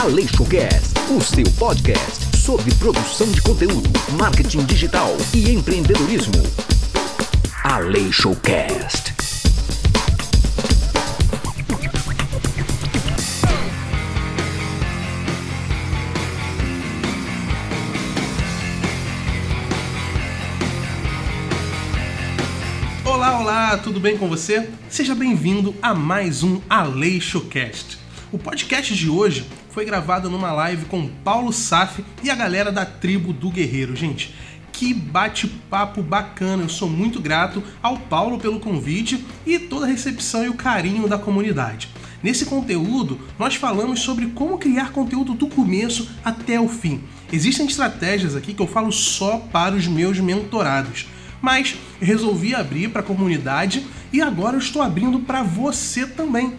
Aleixocast, o seu podcast sobre produção de conteúdo, marketing digital e empreendedorismo. Aleixocast. Olá, olá, tudo bem com você? Seja bem-vindo a mais um Aleixocast. O podcast de hoje foi gravado numa live com Paulo Saf e a galera da tribo do Guerreiro. Gente, que bate-papo bacana! Eu sou muito grato ao Paulo pelo convite e toda a recepção e o carinho da comunidade. Nesse conteúdo, nós falamos sobre como criar conteúdo do começo até o fim. Existem estratégias aqui que eu falo só para os meus mentorados mas resolvi abrir para a comunidade e agora eu estou abrindo para você também.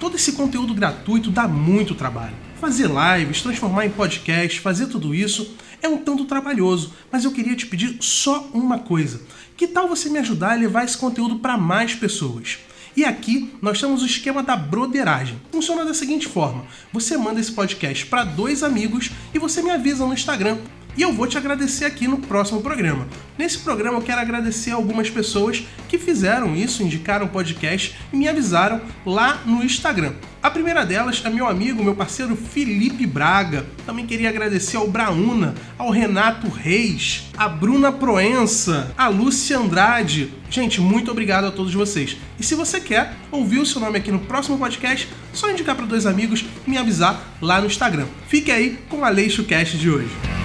Todo esse conteúdo gratuito dá muito trabalho. Fazer lives, transformar em podcast, fazer tudo isso é um tanto trabalhoso, mas eu queria te pedir só uma coisa. Que tal você me ajudar a levar esse conteúdo para mais pessoas? E aqui nós temos o esquema da broderagem. Funciona da seguinte forma: você manda esse podcast para dois amigos e você me avisa no Instagram e eu vou te agradecer aqui no próximo programa. Nesse programa eu quero agradecer algumas pessoas que fizeram isso, indicaram o podcast e me avisaram lá no Instagram. A primeira delas é meu amigo, meu parceiro Felipe Braga. Também queria agradecer ao Brauna, ao Renato Reis, a Bruna Proença, a Lúcia Andrade. Gente, muito obrigado a todos vocês. E se você quer ouvir o seu nome aqui no próximo podcast, só indicar para dois amigos e me avisar lá no Instagram. Fique aí com a Leixo Cast de hoje.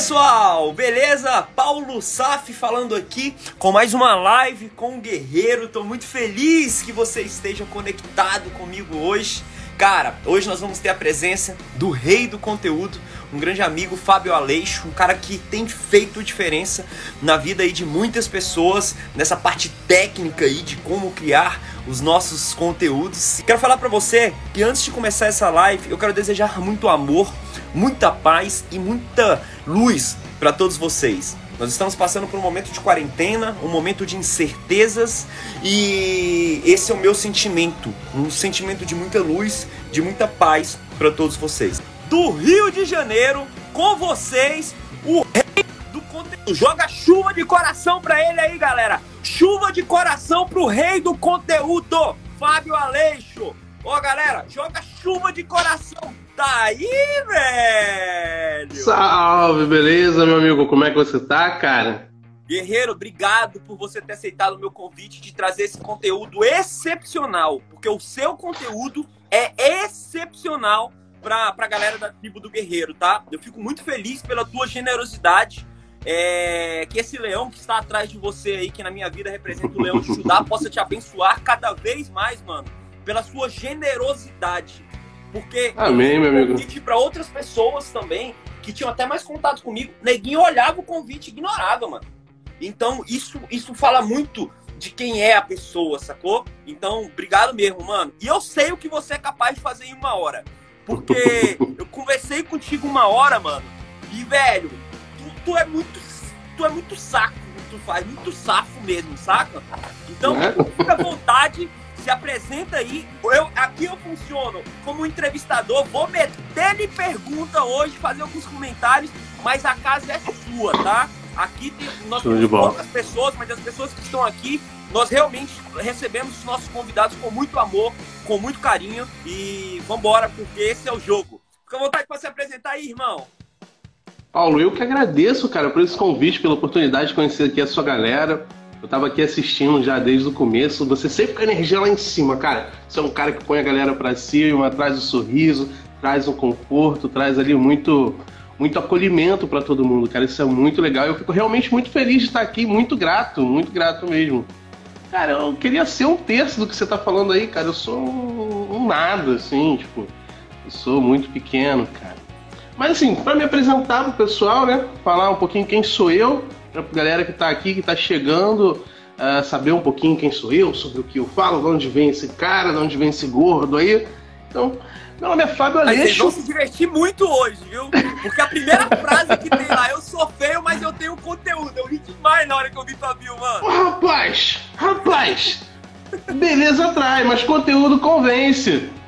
Pessoal, beleza? Paulo Saf falando aqui com mais uma live com o Guerreiro. Tô muito feliz que você esteja conectado comigo hoje. Cara, hoje nós vamos ter a presença do rei do conteúdo, um grande amigo, Fábio Aleixo, um cara que tem feito diferença na vida aí de muitas pessoas, nessa parte técnica aí de como criar os nossos conteúdos. Quero falar para você que antes de começar essa live, eu quero desejar muito amor, muita paz e muita luz para todos vocês. Nós estamos passando por um momento de quarentena, um momento de incertezas e esse é o meu sentimento, um sentimento de muita luz, de muita paz para todos vocês. Do Rio de Janeiro, com vocês, o rei do conteúdo. Joga chuva de coração para ele aí, galera. Chuva de coração pro rei do conteúdo, Fábio Aleixo. Ó, galera, joga chuva de coração. Tá aí, velho? Salve, beleza, meu amigo? Como é que você tá, cara? Guerreiro, obrigado por você ter aceitado o meu convite de trazer esse conteúdo excepcional, porque o seu conteúdo é excepcional pra, pra galera da tribo do Guerreiro, tá? Eu fico muito feliz pela tua generosidade. É, que esse leão que está atrás de você aí, que na minha vida representa o leão de Judá, possa te abençoar cada vez mais, mano, pela sua generosidade. Porque Amém, meu amigo. convite para outras pessoas também que tinham até mais contato comigo. Neguinho olhava o convite e ignorava, mano. Então, isso, isso fala muito de quem é a pessoa, sacou? Então, obrigado mesmo, mano. E eu sei o que você é capaz de fazer em uma hora. Porque eu conversei contigo uma hora, mano. E, velho, tu, tu é muito. Tu é muito saco tu faz, muito safo mesmo, saca? Então, É? fica à vontade, se apresenta aí. Eu, aqui eu funciono como entrevistador, vou meter-lhe pergunta hoje, fazer alguns comentários, mas a casa é sua, tá? Aqui tem, nós temos poucas pessoas, mas as pessoas que estão aqui, nós realmente recebemos os nossos convidados com muito amor, com muito carinho e vambora, porque esse é o jogo. Fica à vontade para se apresentar aí, irmão. Paulo, eu que agradeço, cara, por esse convite, pela oportunidade de conhecer aqui a sua galera. Eu tava aqui assistindo já desde o começo. Você sempre com a energia lá em cima, cara. Você é um cara que põe a galera pra cima, traz o sorriso, traz um conforto, traz ali muito muito acolhimento pra todo mundo, cara. Isso é muito legal. Eu fico realmente muito feliz de estar aqui, muito grato, muito grato mesmo. Cara, eu queria ser um terço do que você tá falando aí, cara. Eu sou um, um nada, assim, tipo, eu sou muito pequeno, cara. Mas assim, para me apresentar pro pessoal, né? Falar um pouquinho quem sou eu, pra galera que tá aqui, que tá chegando, ah, saber um pouquinho quem sou eu, sobre o que eu falo, de onde vem esse cara, de onde vem esse gordo aí. Então, meu nome é Fábio Aí vocês vão Aleixo. se divertir muito hoje, viu? Porque a primeira frase que tem lá, eu sou feio, mas eu tenho conteúdo. demais na hora que eu vi tua bio, mano. Ô, rapaz, rapaz, beleza atrai, mas conteúdo convence.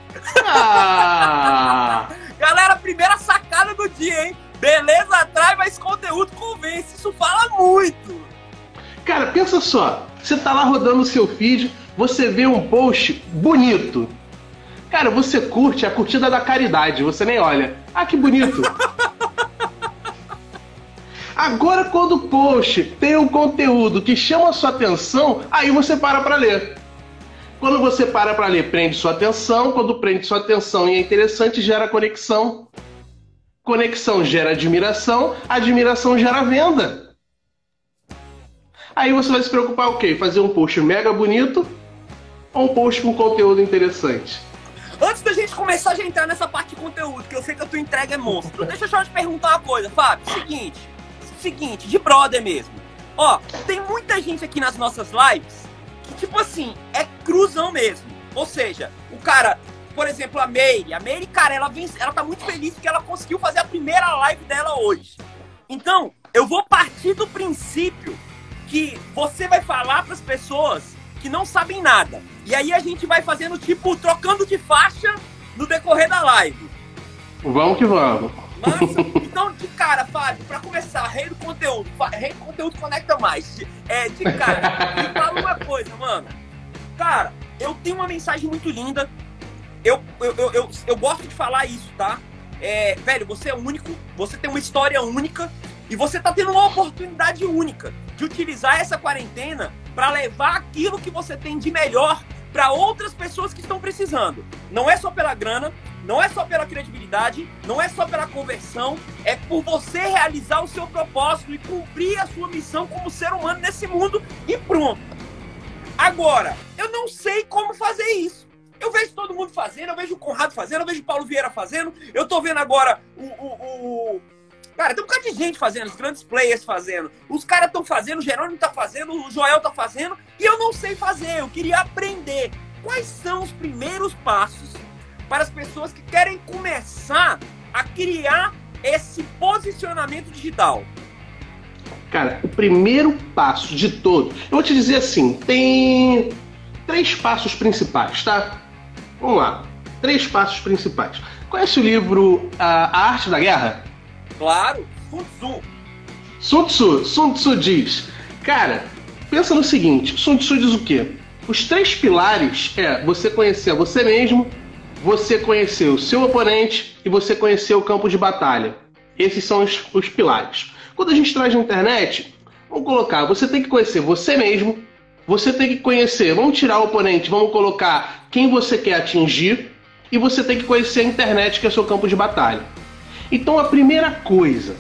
Ah! Galera, primeira sacada do dia, hein? Beleza atrai, mas conteúdo convence. Isso fala muito. Cara, pensa só. Você tá lá rodando o seu feed, você vê um post bonito. Cara, você curte a curtida da caridade, você nem olha. Ah, que bonito. Agora, quando o post tem um conteúdo que chama a sua atenção, aí você para para ler. Quando você para para ler, prende sua atenção. Quando prende sua atenção e é interessante, gera conexão. Conexão gera admiração, admiração gera venda. Aí você vai se preocupar o quê? Fazer um post mega bonito ou um post com conteúdo interessante? Antes da gente começar a entrar nessa parte de conteúdo, que eu sei que a tua entrega é monstro, deixa eu só te perguntar uma coisa, Fábio. Seguinte, seguinte, de brother mesmo. Ó, tem muita gente aqui nas nossas lives que, tipo assim, é cruzão mesmo. Ou seja, o cara, por exemplo, a Meire, a Meire, cara, ela, vem, ela tá muito feliz porque ela conseguiu fazer a primeira live dela hoje. Então, eu vou partir do princípio que você vai falar para as pessoas que não sabem nada. E aí a gente vai fazendo tipo trocando de faixa no decorrer da live. Vamos que vamos. Então, de cara, Fábio, pra começar, rei do conteúdo, rei do conteúdo conecta mais. É, de cara, me fala uma coisa, mano. Cara, eu tenho uma mensagem muito linda. Eu, eu, eu, eu, gosto de falar isso, tá? É, velho, você é único, você tem uma história única e você tá tendo uma oportunidade única de utilizar essa quarentena para levar aquilo que você tem de melhor para outras pessoas que estão precisando. Não é só pela grana, não é só pela credibilidade, não é só pela conversão, é por você realizar o seu propósito e cumprir a sua missão como ser humano nesse mundo e pronto. Agora, eu não sei como fazer isso. Eu vejo todo mundo fazendo, eu vejo o Conrado fazendo, eu vejo o Paulo Vieira fazendo, eu tô vendo agora o, o, o Cara, tem um bocado de gente fazendo, os grandes players fazendo. Os caras estão fazendo, o Jerônimo tá fazendo, o Joel tá fazendo, e eu não sei fazer, eu queria aprender. Quais são os primeiros passos para as pessoas que querem começar a criar esse posicionamento digital? Cara, o primeiro passo de todos, eu vou te dizer assim, tem três passos principais, tá? Vamos lá, três passos principais. Conhece o livro A Arte da Guerra? Claro, Sun Tzu. Sun Tzu, Sun Tzu diz, cara, pensa no seguinte, Sun Tzu diz o quê? Os três pilares é você conhecer você mesmo, você conhecer o seu oponente e você conhecer o campo de batalha. Esses são os, os pilares. Quando a gente traz na internet, vamos colocar, você tem que conhecer você mesmo, você tem que conhecer, vamos tirar o oponente, vamos colocar quem você quer atingir, e você tem que conhecer a internet, que é o seu campo de batalha. Então a primeira coisa,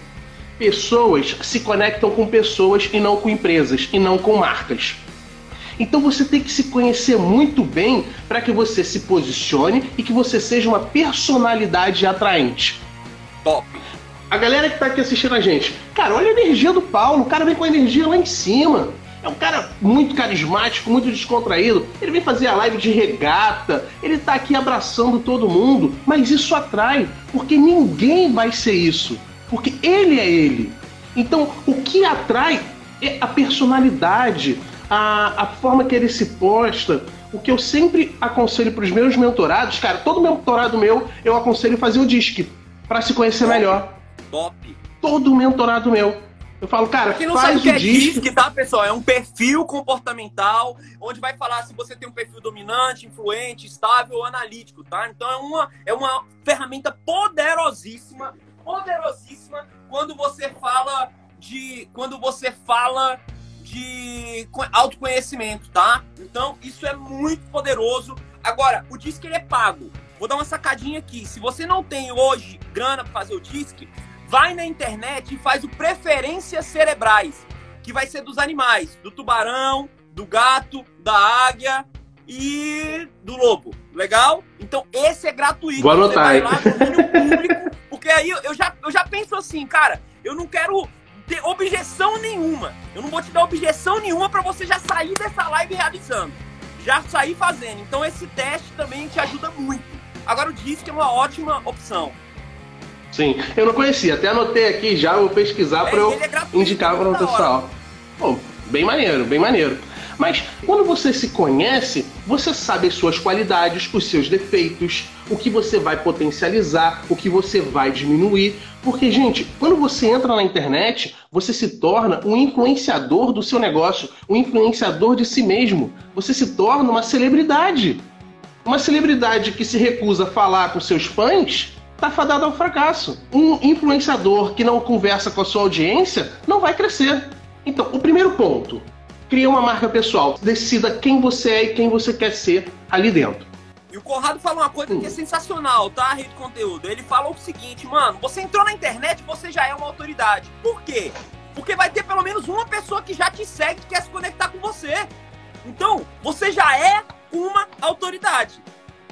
pessoas se conectam com pessoas e não com empresas, e não com marcas. Então você tem que se conhecer muito bem para que você se posicione e que você seja uma personalidade atraente. Top. A galera que tá aqui assistindo a gente, cara, olha a energia do Paulo, o cara vem com a energia lá em cima. É um cara muito carismático, muito descontraído. Ele vem fazer a live de regata, ele tá aqui abraçando todo mundo, mas isso atrai, porque ninguém vai ser isso, porque ele é ele. Então, o que atrai é a personalidade, a, a forma que ele se posta. O que eu sempre aconselho para os meus mentorados, cara, todo mentorado meu eu aconselho fazer o DISC para se conhecer melhor. Top. Todo mentorado meu. Eu falo, cara, Quem não faz sabe o que é DISC. DISC, tá, pessoal? É um perfil comportamental, onde vai falar se você tem um perfil dominante, influente, estável ou analítico, tá? Então é uma, é uma ferramenta poderosíssima, poderosíssima quando você fala de. Quando você fala de co- autoconhecimento, tá? Então, isso é muito poderoso. Agora, o DISC ele é pago. Vou dar uma sacadinha aqui. Se você não tem hoje grana para fazer o DISC, vai na internet e faz o Preferências Cerebrais, que vai ser dos animais, do tubarão, do gato, da águia e do lobo. Legal? Então, esse é gratuito. Vou anotar aí. lá, domínio público, porque aí eu- eu já, eu já penso assim, cara, eu não quero ter objeção nenhuma. Eu não vou te dar objeção nenhuma para você já sair dessa live realizando. Já sair fazendo. Então esse teste também te ajuda muito. Agora o DISC é uma ótima opção. Sim, eu não conhecia, até anotei aqui já, vou pesquisar É, para eu ele é gratuito, indicar para o pessoal. Pô, bem maneiro, bem maneiro. Mas quando você se conhece, você sabe as suas qualidades, os seus defeitos, o que você vai potencializar, o que você vai diminuir. Porque, gente, quando você entra na internet, você se torna um influenciador do seu negócio, um influenciador de si mesmo. Você se torna uma celebridade. Uma celebridade que se recusa a falar com seus fãs está fadada ao fracasso. Um influenciador que não conversa com a sua audiência não vai crescer. Então, o primeiro ponto, cria uma marca pessoal. Decida quem você é e quem você quer ser ali dentro. E o Corrado fala uma coisa que é sensacional, tá, Rede Conteúdo? Ele fala o seguinte, mano, você entrou na internet, você já é uma autoridade. Por quê? Porque vai ter pelo menos uma pessoa que já te segue e quer se conectar com você. Então, você já é uma autoridade.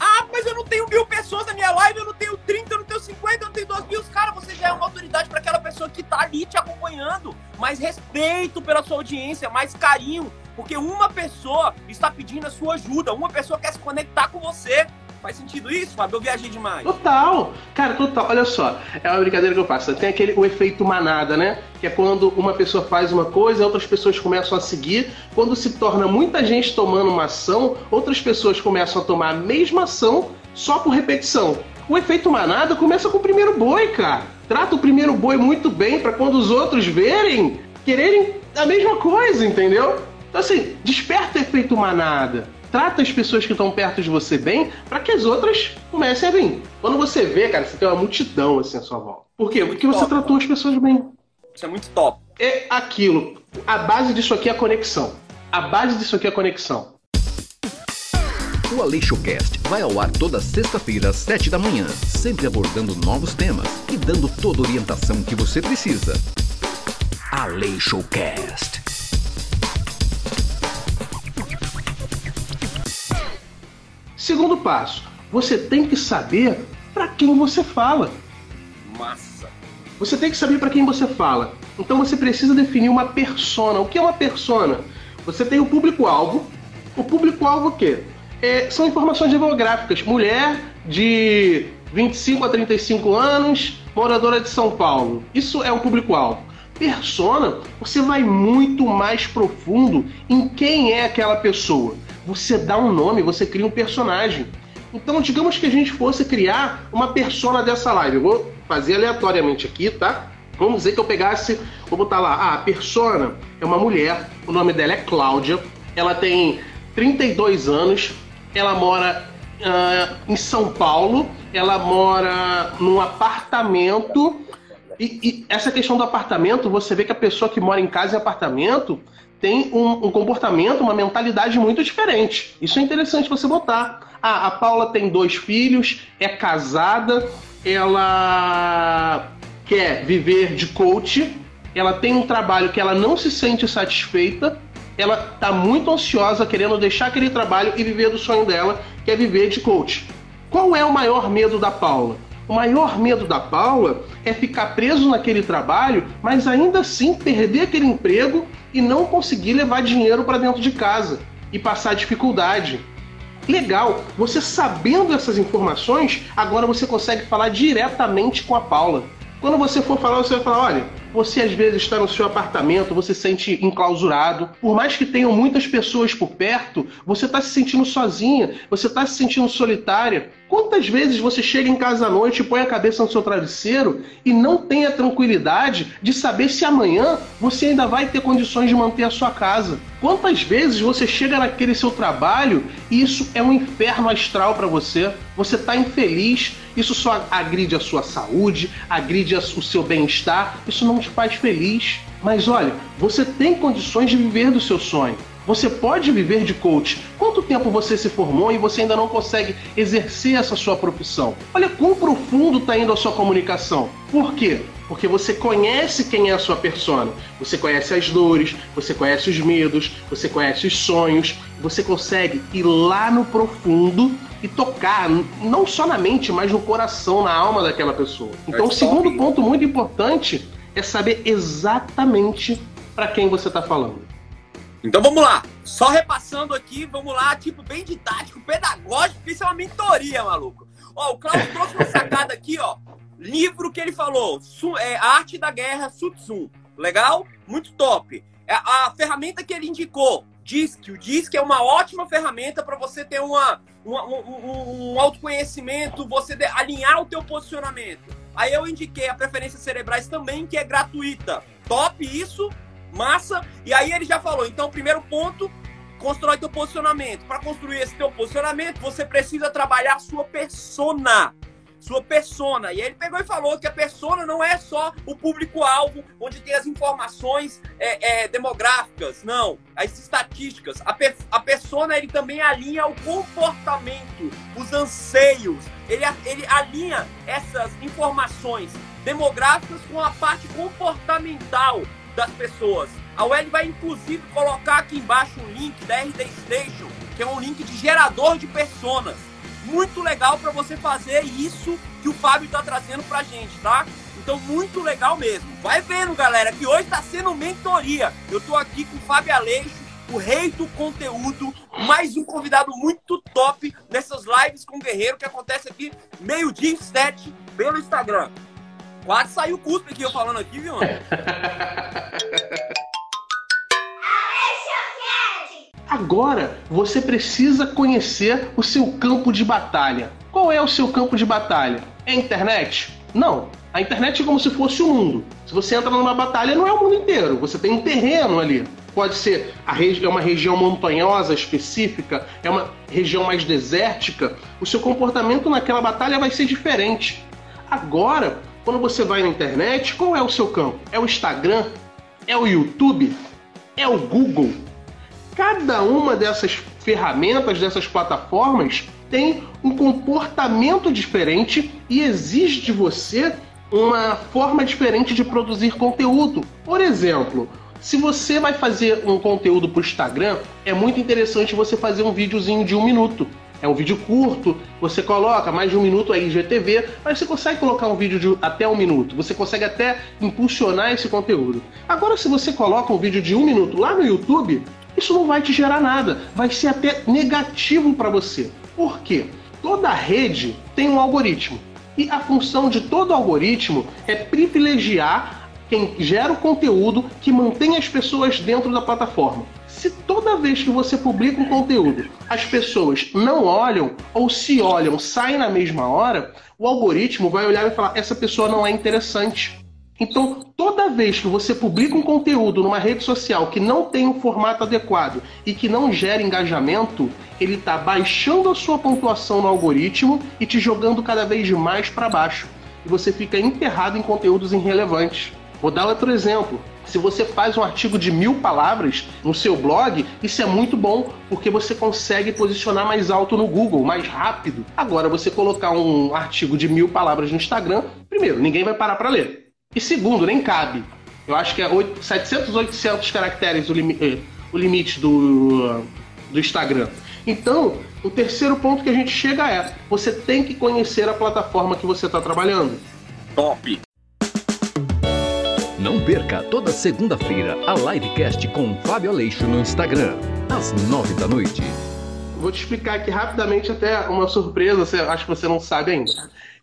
Ah, mas eu não tenho mil pessoas na minha live, eu não tenho 30, eu não tenho 50, eu não tenho 2 mil. Cara, você já é uma autoridade para aquela pessoa que tá ali te acompanhando. Mais respeito pela sua audiência, mais carinho. Porque uma pessoa está pedindo a sua ajuda, uma pessoa quer se conectar com você. Faz sentido isso, Fábio? Eu viajei demais. Total! Cara, total. Olha só, é uma brincadeira que eu faço. Tem aquele o efeito manada, né? Que é quando uma pessoa faz uma coisa, outras pessoas começam a seguir. Quando se torna muita gente tomando uma ação, outras pessoas começam a tomar a mesma ação só por repetição. O efeito manada começa com o primeiro boi, cara. Trata o primeiro boi muito bem para quando os outros verem, quererem a mesma coisa, entendeu? Então, assim, desperta o efeito manada trata as pessoas que estão perto de você bem para que as outras comecem a vir. Quando você vê, cara, você tem uma multidão assim à sua volta. Por quê? Porque você tratou as pessoas bem. Isso é muito top. É aquilo. A base disso aqui é a conexão. A base disso aqui é a conexão. O AleixoCast vai ao ar toda sexta-feira às sete da manhã, sempre abordando novos temas e dando toda a orientação que você precisa. AleixoCast. Segundo passo, você tem que saber para quem você fala. Massa. Você tem que saber para quem você fala. Então você precisa definir uma persona. O que é uma persona? Você tem o público-alvo. O público-alvo o quê? É, são informações demográficas. Mulher de 25 a 35 anos, moradora de São Paulo. Isso é o público-alvo. Persona, você vai muito mais profundo em quem é aquela pessoa você dá um nome, você cria um personagem. Então, digamos que a gente fosse criar uma persona dessa live. Eu vou fazer aleatoriamente aqui, tá? Vamos dizer que eu pegasse, vou botar lá, ah, a persona é uma mulher, o nome dela é Cláudia, ela tem 32 anos, ela mora uh, em São Paulo, ela mora num apartamento. E, e, essa questão do apartamento, você vê que a pessoa que mora em casa e apartamento, tem um, um, comportamento, uma mentalidade muito diferente. Isso é interessante você botar. Ah, a Paula tem dois filhos, é casada, ela quer viver de coach, ela tem um trabalho que ela não se sente satisfeita, ela está muito ansiosa, querendo deixar aquele trabalho e viver do sonho dela, que é viver de coach. Qual é o maior medo da Paula? O maior medo da Paula é ficar preso naquele trabalho, mas ainda assim perder aquele emprego e não conseguir levar dinheiro para dentro de casa e passar dificuldade. Legal, você sabendo essas informações, agora você consegue falar diretamente com a Paula. Quando você for falar, você vai falar: olha, você às vezes está no seu apartamento, você se sente enclausurado. Por mais que tenham muitas pessoas por perto, você está se sentindo sozinha, você está se sentindo solitária. Quantas vezes você chega em casa à noite põe a cabeça no seu travesseiro e não tem a tranquilidade de saber se amanhã você ainda vai ter condições de manter a sua casa? Quantas vezes você chega naquele seu trabalho e isso é um inferno astral para você? Você está infeliz, isso só agride a sua saúde, agride o seu bem-estar, isso não te faz feliz. Mas olha, você tem condições de viver do seu sonho. Você pode viver de coach. Quanto tempo você se formou e você ainda não consegue exercer essa sua profissão? Olha quão profundo está indo a sua comunicação. Por quê? Porque você conhece quem é a sua persona. Você conhece as dores, você conhece os medos, você conhece os sonhos. Você consegue ir lá no profundo e tocar não só na mente, mas no coração, na alma daquela pessoa. Então, o segundo ponto muito importante é saber exatamente para quem você está falando. Então vamos lá, só repassando aqui, vamos lá, tipo, bem didático, pedagógico, isso é uma mentoria, maluco. Ó, o Cláudio trouxe uma sacada aqui, ó. Livro que ele falou, é, Arte da Guerra, Sun Tzu. Legal? Muito top. É a ferramenta que ele indicou, Disc. O Disc é uma ótima ferramenta para você ter uma, uma um, um, autoconhecimento, você de, alinhar o teu posicionamento. Aí eu indiquei a Preferências Cerebrais também, que é gratuita. Top isso, massa. E aí ele já falou, então, primeiro ponto, constrói teu posicionamento. Para construir esse teu posicionamento, você precisa trabalhar sua persona sua persona. E aí ele pegou e falou que a persona não é só o público-alvo, onde tem as informações é, é, demográficas, não, as estatísticas. A, a persona ele também alinha o comportamento, os anseios, ele, ele alinha essas informações demográficas com a parte comportamental das pessoas. A UL vai inclusive colocar aqui embaixo um link da RD Station, que é um link de gerador de personas muito legal para você fazer isso que o Fábio está trazendo para gente, tá? Então, muito legal mesmo. Vai vendo, galera, que hoje está sendo mentoria. Eu estou aqui com o Fábio Aleixo, o rei do conteúdo, mais um convidado muito top nessas lives com o Guerreiro que acontece aqui meio-dia e sete pelo Instagram. Quase saiu o cuspe aqui eu falando aqui, viu? Agora você precisa conhecer o seu campo de batalha. Qual é o seu campo de batalha? É a internet? Não. A internet é como se fosse o mundo. Se você entra numa batalha, não é o mundo inteiro. Você tem um terreno ali. Pode ser a é uma região montanhosa específica, é uma região mais desértica. O seu comportamento naquela batalha vai ser diferente. Agora, quando você vai na internet, qual é o seu campo? É o Instagram? É o YouTube? É o Google? cada uma dessas ferramentas, dessas plataformas, tem um comportamento diferente e exige de você uma forma diferente de produzir conteúdo. Por exemplo, se você vai fazer um conteúdo para o Instagram, é muito interessante você fazer um videozinho de um minuto. É um vídeo curto, você coloca mais de um minuto aí GTV, mas você consegue colocar um vídeo de até um minuto. Você consegue até impulsionar esse conteúdo. Agora, se você coloca um vídeo de um minuto lá no YouTube, isso não vai te gerar nada, vai ser até negativo para você. Por quê? Toda rede tem um algoritmo. E a função de todo algoritmo é privilegiar quem gera o conteúdo que mantém as pessoas dentro da plataforma. Se toda vez que você publica um conteúdo as pessoas não olham ou se olham, saem na mesma hora, o algoritmo vai olhar e falar: essa pessoa não é interessante. Então, toda vez que você publica um conteúdo numa rede social que não tem um formato adequado e que não gera engajamento, ele está baixando a sua pontuação no algoritmo e te jogando cada vez mais para baixo. E você fica enterrado em conteúdos irrelevantes. Vou dar outro exemplo. Se você faz um artigo de mil palavras no seu blog, isso é muito bom, porque você consegue posicionar mais alto no Google, mais rápido. Agora, você colocar um artigo de mil palavras no Instagram, primeiro, ninguém vai parar para ler. E segundo, nem cabe. Eu acho que é 8, 700, 800 caracteres o, limi eh, o limite do, do Instagram. Então, o terceiro ponto que a gente chega é: você tem que conhecer a plataforma que você está trabalhando. Top! Não perca toda segunda-feira a livecast com Fábio Aleixo no Instagram, às nove da noite. Vou te explicar aqui rapidamente até uma surpresa, acho que você não sabe ainda.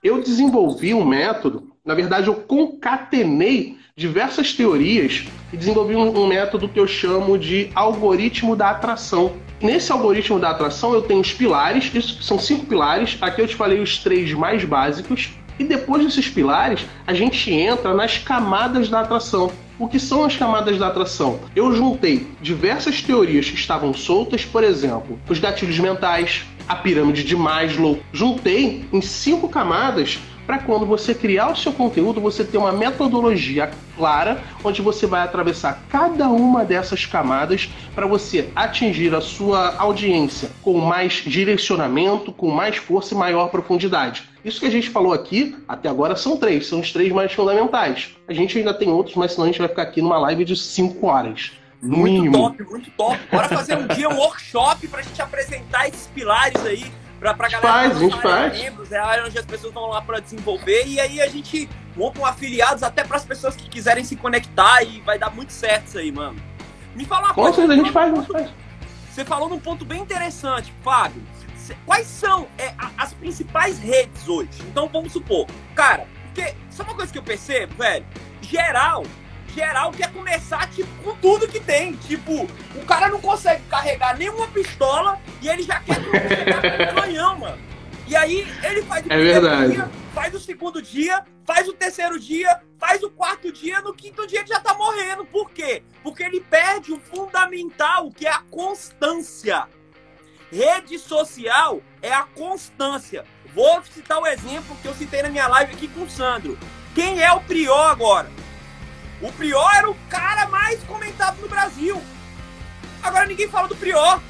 Eu desenvolvi um método na verdade, eu concatenei diversas teorias e desenvolvi um, um método que eu chamo de algoritmo da atração. Nesse algoritmo da atração, eu tenho os pilares, isso são cinco pilares. Aqui eu te falei os três mais básicos. E depois desses pilares, a gente entra nas camadas da atração. O que são as camadas da atração? Eu juntei diversas teorias que estavam soltas, por exemplo, os gatilhos mentais, a pirâmide de Maslow. Juntei em cinco camadas para quando você criar o seu conteúdo, você ter uma metodologia clara, onde você vai atravessar cada uma dessas camadas para você atingir a sua audiência com mais direcionamento, com mais força e maior profundidade. Isso que a gente falou aqui, até agora são três, são os três mais fundamentais. A gente ainda tem outros, mas senão a gente vai ficar aqui numa live de cinco horas. No muito mínimo. top, muito top. Bora fazer um dia um workshop para a gente apresentar esses pilares aí Pra, pra galera faz, a gente faz. membros, é a área onde as pessoas vão lá para desenvolver e aí a gente monta um afiliados até para as pessoas que quiserem se conectar e vai dar muito certo isso aí, mano. Me fala uma Com coisa. a gente faz, a gente faz. Você falou num ponto bem interessante, Fábio. Quais são é, as principais redes hoje? Então vamos supor, cara, porque sabe uma coisa que eu percebo, velho? Geral, geral quer começar, tipo, com tudo que tem. Tipo, o cara não consegue carregar nenhuma pistola e ele já quer carregar um canhão, mano. E aí ele faz o é verdade. dia, faz o segundo dia, faz o terceiro dia, faz o quarto dia, no quinto dia ele já tá morrendo. Por quê? Porque ele perde o fundamental, que é a constância. Rede social é a constância. Vou citar o exemplo que eu citei na minha live aqui com o Sandro. Quem é o Prior agora? O Prior era o cara mais comentado no Brasil. Agora ninguém fala do Prior.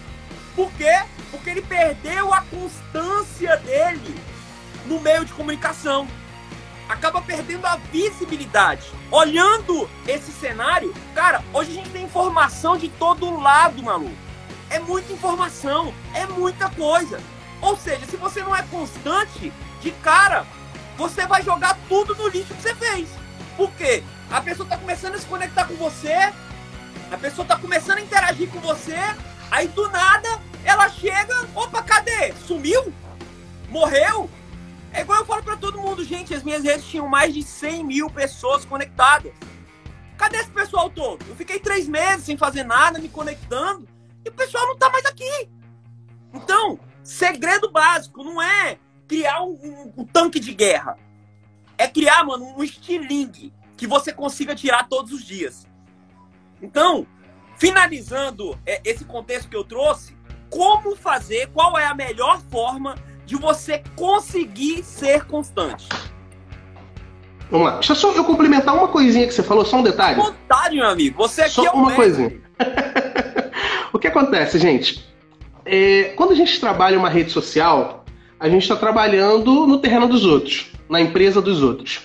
Por quê? Porque ele perdeu a constância dele no meio de comunicação. Acaba perdendo a visibilidade. Olhando esse cenário, cara, hoje a gente tem informação de todo lado, maluco. É muita informação, é muita coisa. Ou seja, se você não é constante, de cara, você vai jogar tudo no lixo que você fez. Por quê? A pessoa está começando a se conectar com você, a pessoa está começando a interagir com você, aí do nada ela chega, opa, cadê? Sumiu? Morreu? É igual eu falo para todo mundo, gente, as minhas redes tinham mais de 100 mil pessoas conectadas. Cadê esse pessoal todo? Eu fiquei três meses sem fazer nada, me conectando, e o pessoal não tá mais aqui. Então, segredo básico não é criar um, um, um tanque de guerra. É criar, mano, um estilingue que você consiga tirar todos os dias. Então, finalizando é, esse contexto que eu trouxe, como fazer, qual é a melhor forma de você conseguir ser constante? Vamos lá. Deixa só eu complementar uma coisinha que você falou, só um detalhe. Vontade, meu amigo. Você aqui só é uma coisinha. o que acontece, gente? É, quando a gente trabalha uma rede social, a gente está trabalhando no terreno dos outros, na empresa dos outros.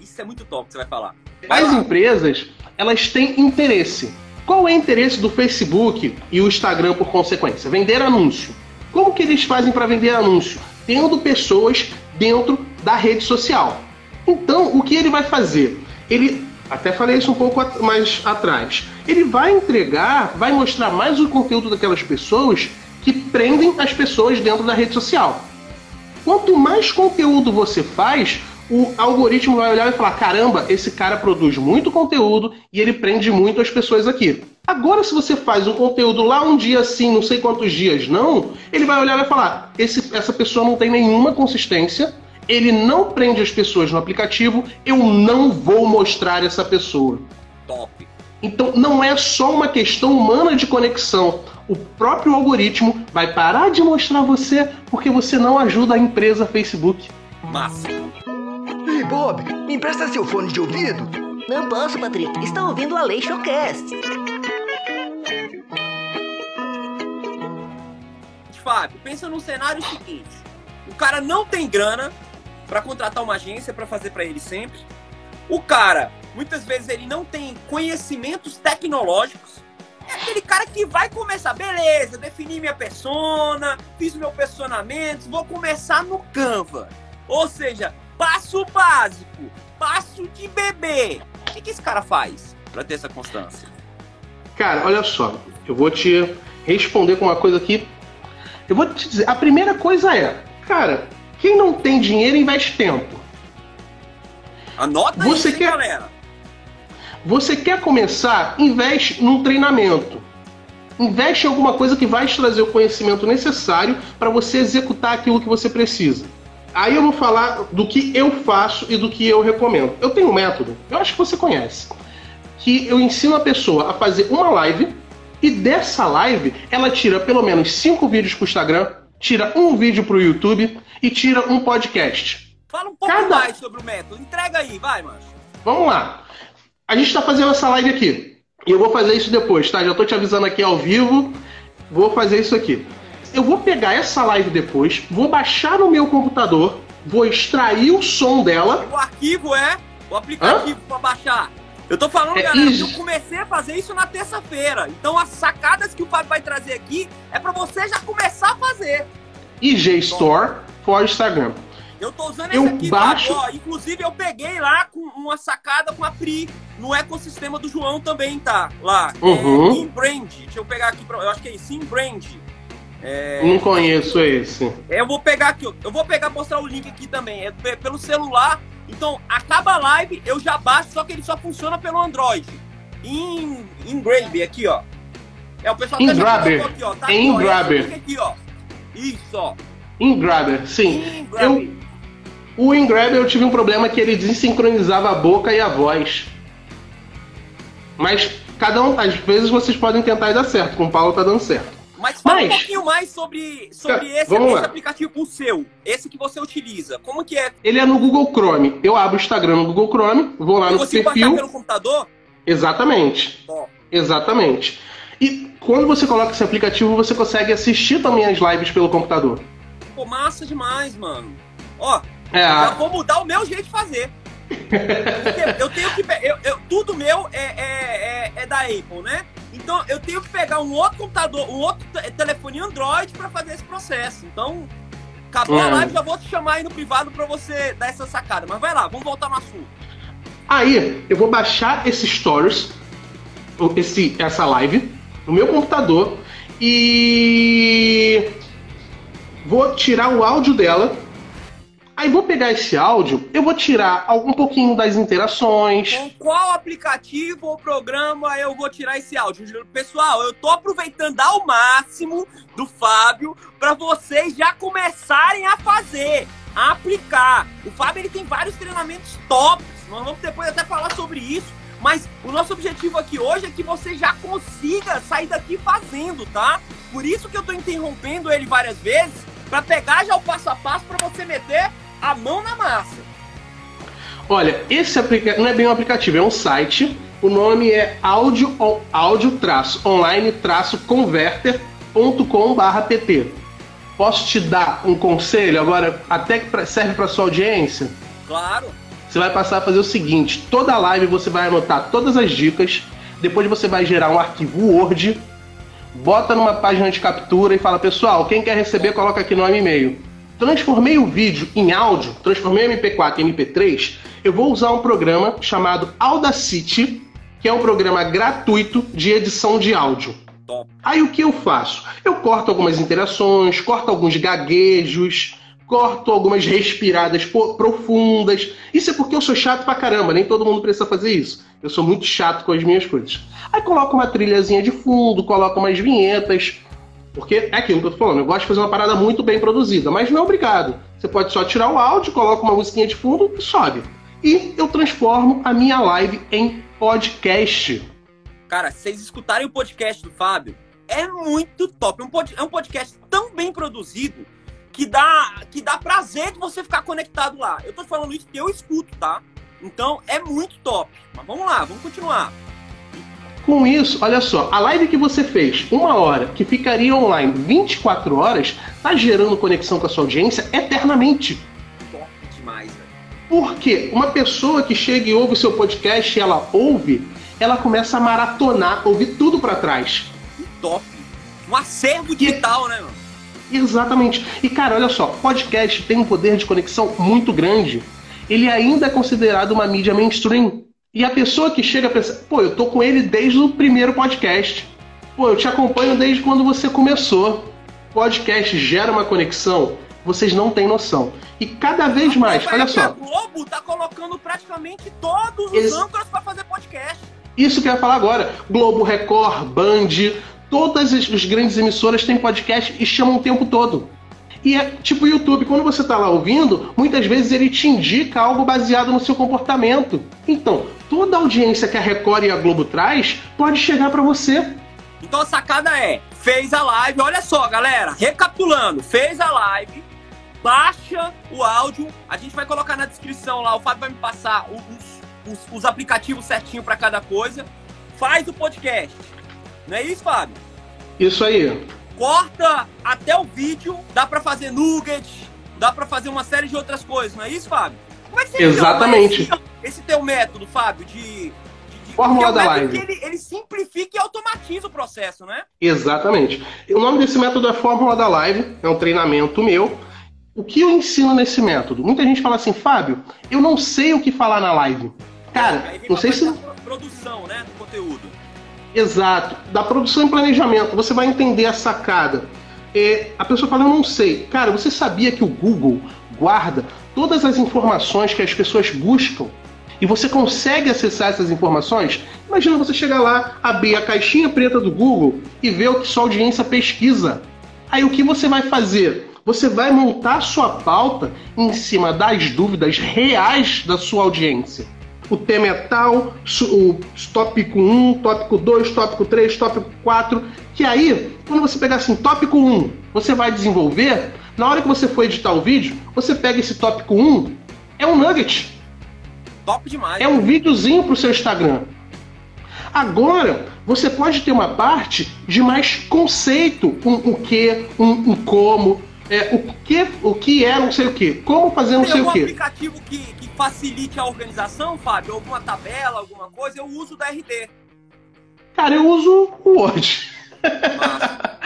Isso é muito top que você vai falar. Vai As lá. empresas, elas têm interesse. Qual é o interesse do Facebook e o Instagram por consequência? Vender anúncio. Como que eles fazem para vender anúncio? Tendo pessoas dentro da rede social. Então, o que ele vai fazer? Ele, até falei isso um pouco mais atrás, ele vai entregar, vai mostrar mais o conteúdo daquelas pessoas que prendem as pessoas dentro da rede social. Quanto mais conteúdo você faz, o algoritmo vai olhar e falar: caramba, esse cara produz muito conteúdo e ele prende muito as pessoas aqui. Agora, se você faz um conteúdo lá um dia sim, não sei quantos dias não, ele vai olhar e vai falar: esse, essa pessoa não tem nenhuma consistência, ele não prende as pessoas no aplicativo, eu não vou mostrar essa pessoa. Top. Então, não é só uma questão humana de conexão. O próprio algoritmo vai parar de mostrar você porque você não ajuda a empresa Facebook. Massa. Ei, Bob, me empresta seu fone de ouvido? Não posso, Patrick. Estou ouvindo a Lei Showcast. Fábio, pensa num cenário seguinte. O cara não tem grana para contratar uma agência para fazer para ele sempre. O cara, muitas vezes ele não tem conhecimentos tecnológicos. É aquele cara que vai começar, beleza, defini minha persona, fiz meu personamento, vou começar no Canva. Ou seja, Passo básico, passo de bebê. O que, que esse cara faz para ter essa constância? Cara, olha só, eu vou te responder com uma coisa aqui. Eu vou te dizer, a primeira coisa é, cara, quem não tem dinheiro investe tempo. Anota você isso, quer, galera. Você quer começar? Investe num treinamento. Investe em alguma coisa que vai te trazer o conhecimento necessário para você executar aquilo que você precisa. Aí eu vou falar do que eu faço e do que eu recomendo. Eu tenho um método, eu acho que você conhece, que eu ensino a pessoa a fazer uma live e dessa live ela tira pelo menos cinco vídeos para o Instagram, tira um vídeo para o YouTube e tira um podcast. Fala um pouco Cada... mais sobre o método. Entrega aí, vai, macho. Vamos lá. A gente está fazendo essa live aqui. E eu vou fazer isso depois, tá? Já estou te avisando aqui ao vivo. Vou fazer isso aqui eu vou pegar essa live depois, vou baixar no meu computador, vou extrair o som dela. O arquivo é o aplicativo para baixar. Eu tô falando, é, galera, que eu comecei a fazer isso na terça-feira. Então as sacadas que o Fábio vai trazer aqui é para você já começar a fazer. IG Store for Instagram. Eu tô usando eu esse aqui, baixo... Ó, inclusive eu peguei lá com uma sacada com a Pri no ecossistema do João também, tá? Lá. Uhum. É, Inbrand. Deixa eu pegar aqui, pra... eu acho que é isso, Inbrand. É... Não conheço esse. Eu vou pegar aqui, eu vou pegar mostrar o link aqui também. É pelo celular, Então, acaba a live, eu já baixo, só que ele só funciona pelo Android. Em, em Grab, aqui, ó. É o pessoal Grabber. colocou aqui, ó. Tá Em Aqui, ó. Isso, ó. InGrabber, sim. Eu, o InGrabber eu tive um problema que ele desincronizava a boca e a voz. Mas cada um, às vezes vocês podem tentar e dar certo, com o Paulo tá dando certo. Mas fala um Mas- pouquinho mais sobre, sobre Tá, esse, esse aplicativo, o seu. Esse que você utiliza. Como que é? Ele é no Google Chrome. Eu abro o Instagram no Google Chrome, vou lá Eu no perfil. pelo computador? Exatamente. Ó. Exatamente. E quando você coloca esse aplicativo, você consegue assistir também as lives pelo computador. Pô, massa demais, mano. Ó, É, já a- vou mudar o meu jeito de fazer. Porque eu tenho que. Eu, eu- tudo meu é, é, é, é da Apple, né? Então eu tenho que pegar um outro computador, um outro te- telefone Android pra fazer esse processo. Então, acabou a Hum. live, já vou te chamar aí no privado pra você dar essa sacada. Mas vai lá, vamos voltar no assunto. Aí, eu vou baixar esse Stories, esse, essa live, no meu computador e vou tirar o áudio dela. Aí vou pegar esse áudio, eu vou tirar algum pouquinho das interações. Com qual aplicativo ou programa eu vou tirar esse áudio? Pessoal, eu tô aproveitando ao máximo do Fábio para vocês já começarem a fazer, a aplicar. O Fábio ele tem vários treinamentos tops. Nós vamos depois até falar sobre isso. Mas o nosso objetivo aqui hoje é que você já consiga sair daqui fazendo, tá? Por isso que eu tô interrompendo ele várias vezes para pegar já o passo a passo para você meter a mão na massa. Olha, esse aplicativo não é bem um aplicativo, é um site. O nome é audio, audio online converter.com/pt. Posso te dar um conselho agora, até que serve para sua audiência? Claro. Você vai passar a fazer o seguinte: toda live você vai anotar todas as dicas, depois você vai gerar um arquivo Word, bota numa página de captura e fala, pessoal, quem quer receber, coloca aqui no e-mail. Transformei o vídeo em áudio, transformei o MP4 em MP3, eu vou usar um programa chamado Audacity, que é um programa gratuito de edição de áudio. Aí o que eu faço? Eu corto algumas interações, corto alguns gaguejos, corto algumas respiradas profundas. Isso é porque eu sou chato pra caramba, nem todo mundo precisa fazer isso. Eu sou muito chato com as minhas coisas. Aí coloco uma trilhazinha de fundo, coloco umas vinhetas. Porque é aquilo que eu tô falando, eu gosto de fazer uma parada muito bem produzida, mas não é obrigado. Você pode só tirar o áudio, coloca uma musiquinha de fundo e sobe. E eu transformo a minha live em podcast. Cara, se vocês escutarem o podcast do Fábio, é muito top. É um, é podcast tão bem produzido que dá, que dá prazer de você ficar conectado lá. Eu tô falando isso porque eu escuto, tá? Então é muito top. Mas vamos lá, vamos continuar. Com isso, olha só, a live que você fez, uma hora, que ficaria online 24 horas, tá gerando conexão com a sua audiência eternamente. Top demais, velho. Porque uma pessoa que chega e ouve o seu podcast e ela ouve, ela começa a maratonar, ouvir tudo pra trás. Que top. Um acervo digital, né, mano? Exatamente. E cara, olha só, podcast tem um poder de conexão muito grande. Ele ainda é considerado uma mídia mainstream. E a pessoa que chega pensa, pô, eu tô com ele desde o primeiro podcast. Pô, eu te acompanho desde quando você começou. Podcast gera uma conexão, vocês não têm noção. E cada vez mais, Vai olha A só, Globo tá colocando praticamente todos os Eles- âncoras pra fazer podcast. isso que eu ia falar agora. Globo, Record, Band, todas as, as grandes emissoras têm podcast e chamam o tempo todo. E é tipo o YouTube, quando você tá lá ouvindo, muitas vezes ele te indica algo baseado no seu comportamento. Então, toda a audiência que a Record e a Globo traz pode chegar pra você. Então a sacada é, fez a live, olha só, galera, recapitulando, fez a live, baixa o áudio, a gente vai colocar na descrição lá, o Fábio vai me passar os, os- os aplicativos certinho pra cada coisa, faz o podcast. Não é isso, Fábio? Isso aí. Corta até o vídeo, dá pra fazer nugget, dá pra fazer uma série de outras coisas, não é isso, Fábio? Como é que você Exatamente. Esse, esse teu método, Fábio, de... Fórmula é da live. que ele, ele simplifica e automatiza o processo, né? Exatamente. O nome desse método é Fórmula da Live, é um treinamento meu. O que eu ensino nesse método? Muita gente fala assim, Fábio, eu não sei o que falar na live. Cara, vem não sei se. produção, né, do conteúdo. Exato. Da produção e planejamento, você vai entender a sacada. É, a pessoa fala, eu não sei. Cara, você sabia que o Google guarda todas as informações que as pessoas buscam e você consegue acessar essas informações, imagina você chegar lá, abrir a caixinha preta do Google e ver o que sua audiência pesquisa. Aí o que você vai fazer? Você vai montar sua pauta em cima das dúvidas reais da sua audiência. O tema é tal, o tópico 1, tópico 2, tópico 3, tópico 4. Que aí, quando você pegar assim, tópico 1, você vai desenvolver. Na hora que você for editar o vídeo, você pega esse tópico 1, é um nugget Top demais. É um videozinho pro seu Instagram. Agora, você pode ter uma parte de mais conceito, um o que, um, um como, é, o que, o que é não sei o que, como fazer não Tem sei o algum que. aplicativo que, que facilite a organização, Fábio? Alguma tabela, alguma coisa? Eu uso da RD. Cara, eu uso o Word.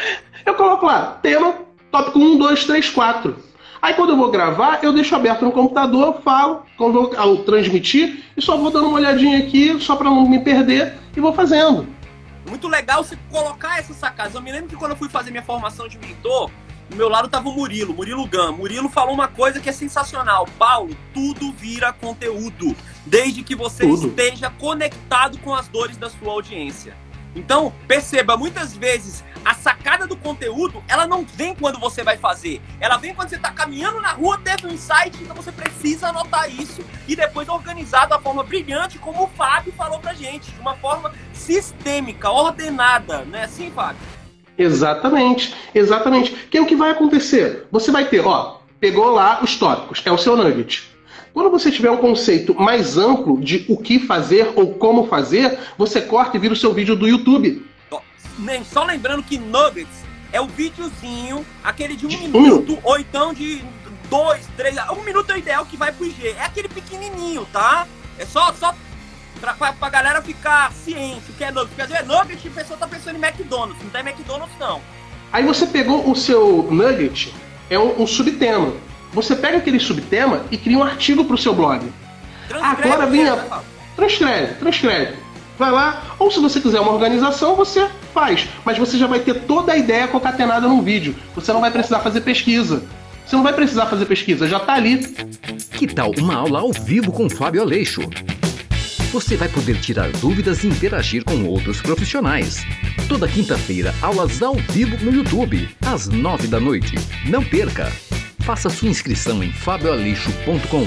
Eu coloco lá, tema, tópico 1, 2, 3, 4. Aí quando eu vou gravar, eu deixo aberto no computador, falo, quando eu, eu transmitir, e só vou dando uma olhadinha aqui, só para não me perder, e vou fazendo. Muito legal você colocar essas sacadas. Eu me lembro que quando eu fui fazer minha formação de mentor, do meu lado tava o Murilo, Murilo Gam. Murilo falou uma coisa que é sensacional. Paulo, tudo vira conteúdo, desde que você Tudo. esteja conectado com as dores da sua audiência. Então, perceba, muitas vezes a sacada do conteúdo, ela não vem quando você vai fazer. Ela vem quando você está caminhando na rua, teve um insight, então você precisa anotar isso e depois organizar da forma brilhante, como o Fábio falou pra gente, de uma forma sistêmica, ordenada, não é assim, Fábio? Exatamente, exatamente. Que é o que vai acontecer? Você vai ter, ó, pegou lá os tópicos, é o seu nugget. Quando você tiver um conceito mais amplo de o que fazer ou como fazer, você corta e vira o seu vídeo do YouTube. Só lembrando que Nuggets é o videozinho, aquele de um De um minuto, ou então de dois, três. Um minuto é o ideal que vai pro IG. É aquele pequenininho, tá? É só, só pra, pra, pra galera ficar ciente o que é Nuggets. Porque às vezes Nuggets, a pessoa tá pensando em McDonald's. Não tem McDonald's, não. Aí você pegou o seu nugget, é um, um subtema. Você pega aquele subtema e cria um artigo para o seu blog. Transcreve Agora vem a- né? Transcreve, transcreve. Vai lá, ou se você quiser uma organização, você faz. Mas você já vai ter toda a ideia concatenada num vídeo. Você não vai precisar fazer pesquisa. Você não vai precisar fazer pesquisa, já tá ali. Que tal uma aula ao vivo com Fábio Aleixo? Você vai poder tirar dúvidas e interagir com outros profissionais. Toda quinta-feira, aulas ao vivo no YouTube, às nove da noite. Não perca! Faça sua inscrição em fabioaleixo.com.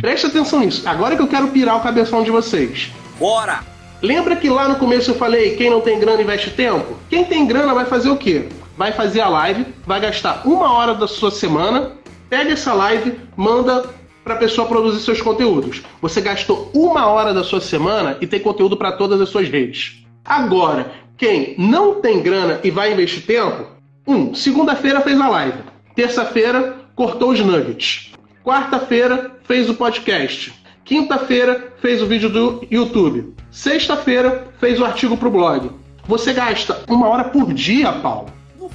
Preste atenção nisso. Agora que eu quero pirar o cabeção de vocês. Bora! Lembra que lá no começo eu falei quem não tem grana investe tempo? Quem tem grana vai fazer o quê? Vai fazer a live, vai gastar uma hora da sua semana, pega essa live, manda para a pessoa produzir seus conteúdos. Você gastou uma hora da sua semana e tem conteúdo para todas as suas redes. Agora, quem não tem grana e vai investir tempo, um, segunda-feira fez a live, terça-feira cortou os nuggets, quarta-feira fez o podcast, Quinta-feira fez o vídeo do YouTube. Sexta-feira fez o artigo pro blog. Você gasta uma hora por dia, Paulo.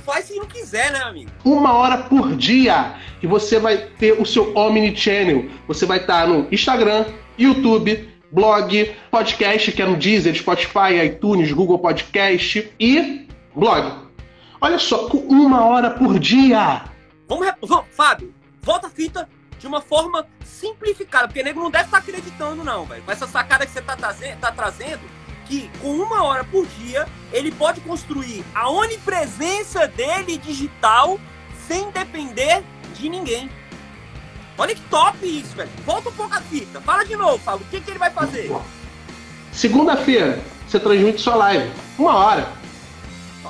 Faz se não quiser, né, amigo? Uma hora por dia. E você vai ter o seu Omnichannel. Você vai estar no Instagram, YouTube, blog, podcast, que é no Deezer, Spotify, iTunes, Google Podcast e blog. Olha só, com uma hora por dia. Vamos, Fábio, volta a fita de uma forma simplificada, porque nego não deve estar acreditando, não, velho. Com essa sacada que você tá, traze- tá trazendo, que com uma hora por dia ele pode construir a onipresença dele digital sem depender de ninguém. Olha que top isso, velho. Volta um pouco a fita. Fala de novo, Fábio. O que, que ele vai fazer? Segunda-feira, você transmite sua live. Uma hora.